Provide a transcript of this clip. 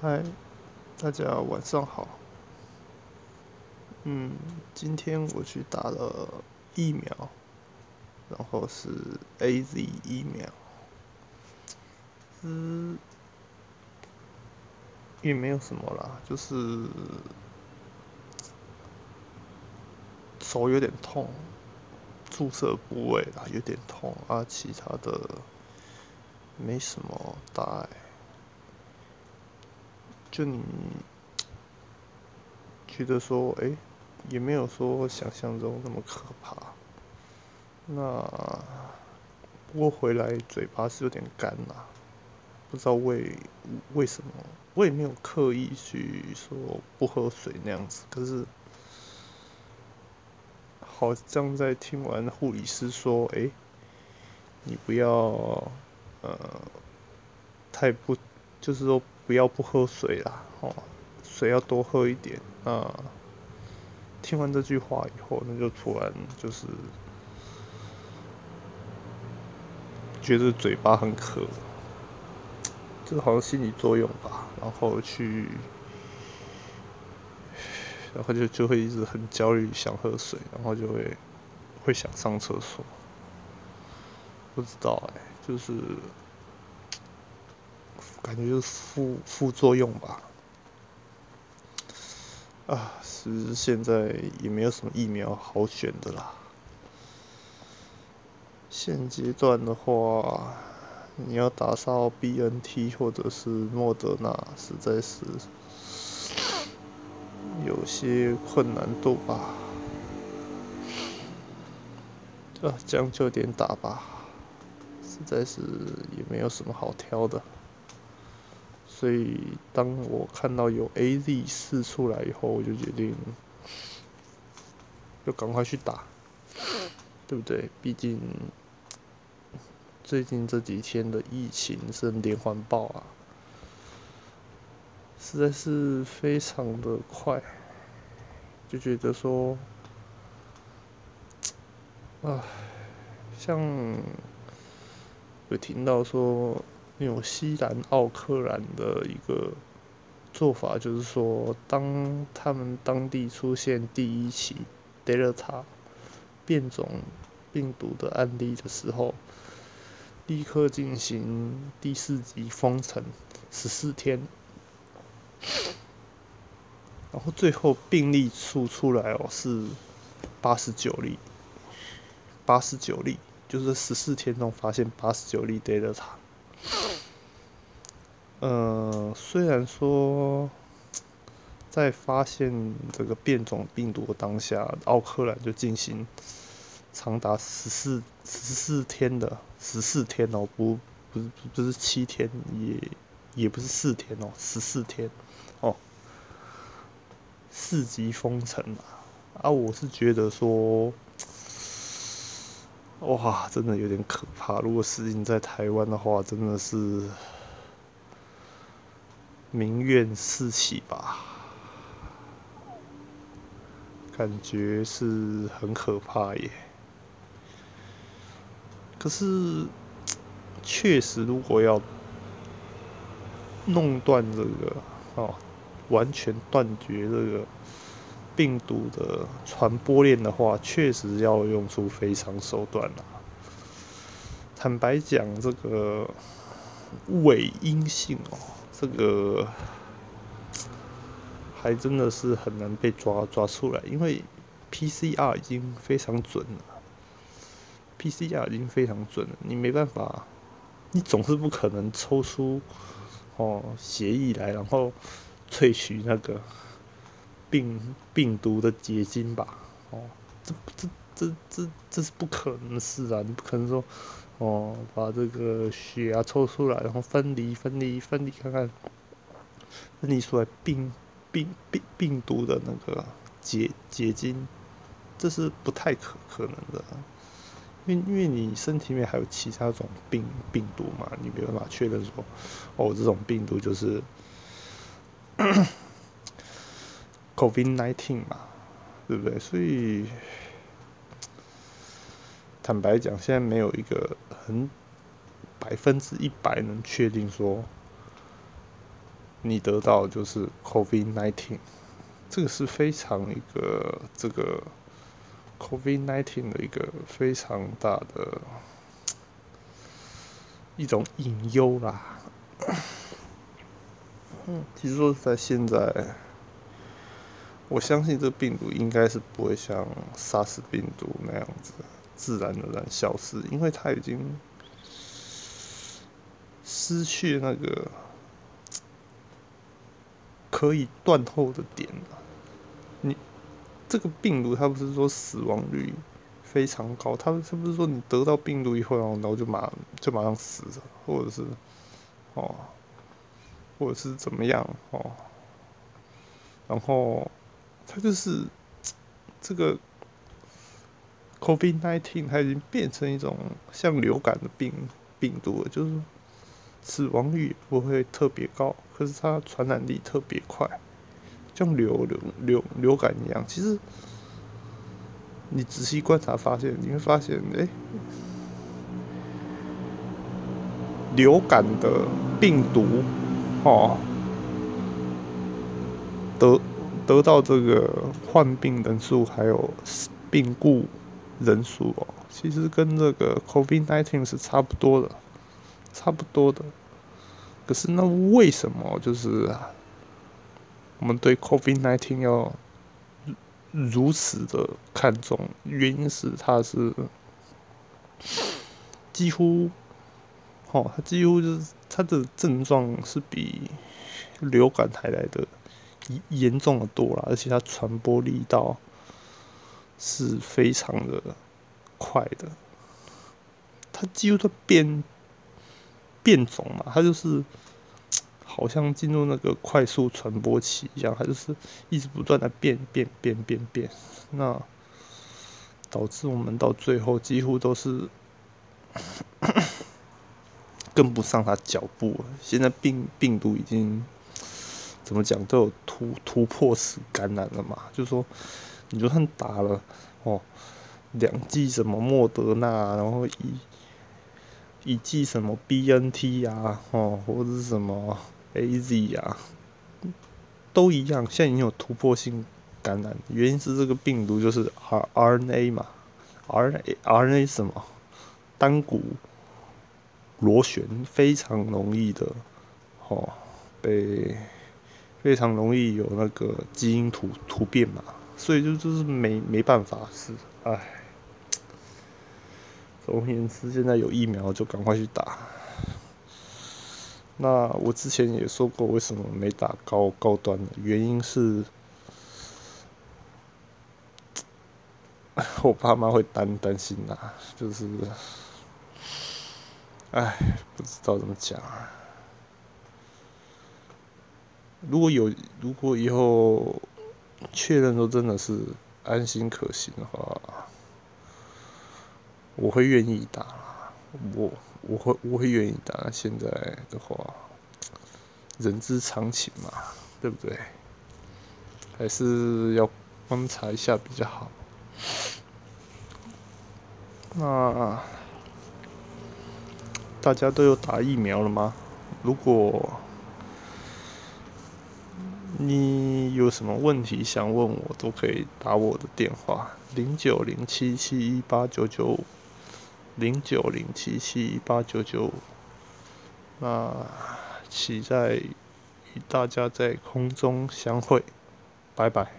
嗨，大家晚上好。嗯，今天我去打了疫苗，然后是 A Z 疫苗。嗯，也没有什么啦，就是手有点痛，注射部位啦有点痛啊，其他的没什么大碍。就你觉得说，哎，也没有说想象中那么可怕。那不过回来嘴巴是有点干呐，不知道为为什么，我也没有刻意去说不喝水那样子。可是好像在听完护理师说，哎，你不要呃太不，就是说。不要不喝水啦，哦，水要多喝一点。那听完这句话以后，那就突然就是觉得嘴巴很渴，这好像心理作用吧。然后去，然后就就会一直很焦虑，想喝水，然后就会会想上厕所。不知道哎，就是。感觉就是副副作用吧，啊，是现在也没有什么疫苗好选的啦。现阶段的话，你要打上 BNT 或者是莫德纳，实在是有些困难度吧。啊，将就点打吧，实在是也没有什么好挑的。所以，当我看到有 A Z 四出来以后，我就决定，就赶快去打，对不对？毕竟最近这几天的疫情是连环爆啊，实在是非常的快，就觉得说，啊，像有听到说。纽西兰奥克兰的一个做法就是说，当他们当地出现第一起 Delta 变种病毒的案例的时候，立刻进行第四级封城十四天，然后最后病例数出来哦是八十九例，八十九例就是十四天中发现八十九例 Delta。呃，虽然说在发现这个变种病毒的当下，奥克兰就进行长达十四十四天的十四天哦，不不是不是七天，也也不是四天哦，十四天哦，四级封城啊！啊，我是觉得说，哇，真的有点可怕。如果事情在台湾的话，真的是。民怨四起吧，感觉是很可怕耶。可是，确实，如果要弄断这个哦，完全断绝这个病毒的传播链的话，确实要用出非常手段了。坦白讲，这个伪阴性哦。这个还真的是很难被抓抓出来，因为 PCR 已经非常准了，PCR 已经非常准了，你没办法，你总是不可能抽出哦协议来，然后萃取那个病病毒的结晶吧？哦，这这这这这是不可能的事啊！你不可能说。哦，把这个血啊抽出来，然后分离、分离、分离，看看分离出来病病病病毒的那个结结晶，这是不太可可能的，因为因为你身体里面还有其他种病病毒嘛，你没办法确认说，哦，这种病毒就是 COVID nineteen 嘛，对不对？所以。坦白讲，现在没有一个很百分之一百能确定说你得到就是 COVID-19，这个是非常一个这个 COVID-19 的一个非常大的 一种隐忧啦。嗯，其实说在现在，我相信这病毒应该是不会像 SARS 病毒那样子自然而然消失，因为它已经失去那个。可以断后的点了你这个病毒，它不是说死亡率非常高，它是不是说你得到病毒以后，然后就马就马上死了，或者是哦，或者是怎么样哦？然后它就是这个 COVID-19，它已经变成一种像流感的病病毒了，就是。死亡率不会特别高，可是它传染力特别快，像流流流流感一样。其实你仔细观察发现，你会发现，哎，流感的病毒，哦，得得到这个患病人数还有病故人数哦，其实跟这个 COVID-19 是差不多的。差不多的，可是那为什么就是我们对 COVID-19 要如此的看重？原因是它是几乎，哦，它几乎就是它的症状是比流感还来的严严重的多了，而且它传播力道是非常的快的，它几乎都变。变种嘛，它就是好像进入那个快速传播期一样，它就是一直不断的变变变变变，那导致我们到最后几乎都是 跟不上它脚步。现在病病毒已经怎么讲都有突突破式感染了嘛，就是说你就算打了哦两剂什么莫德纳，然后一。一剂什么 BNT 呀，哦，或者是什么 AZ 呀，都一样。现在已经有突破性感染，原因是这个病毒就是 R RNA 嘛，RNA RNA 什么单股螺旋非常容易的，哦，被非常容易有那个基因突突变嘛，所以就就是没没办法是，唉。总而言之，现在有疫苗就赶快去打。那我之前也说过，为什么没打高高端的原因是，我爸妈会担担心呐，就是，唉，不知道怎么讲。如果有，如果以后确认说真的是安心可行的话。我会愿意打，我我会我会愿意打。现在的话，人之常情嘛，对不对？还是要观察一下比较好。那大家都有打疫苗了吗？如果你有什么问题想问我，都可以打我的电话：零九零七七一八九九五。零九零七七一八九九五，那期待与大家在空中相会，拜拜。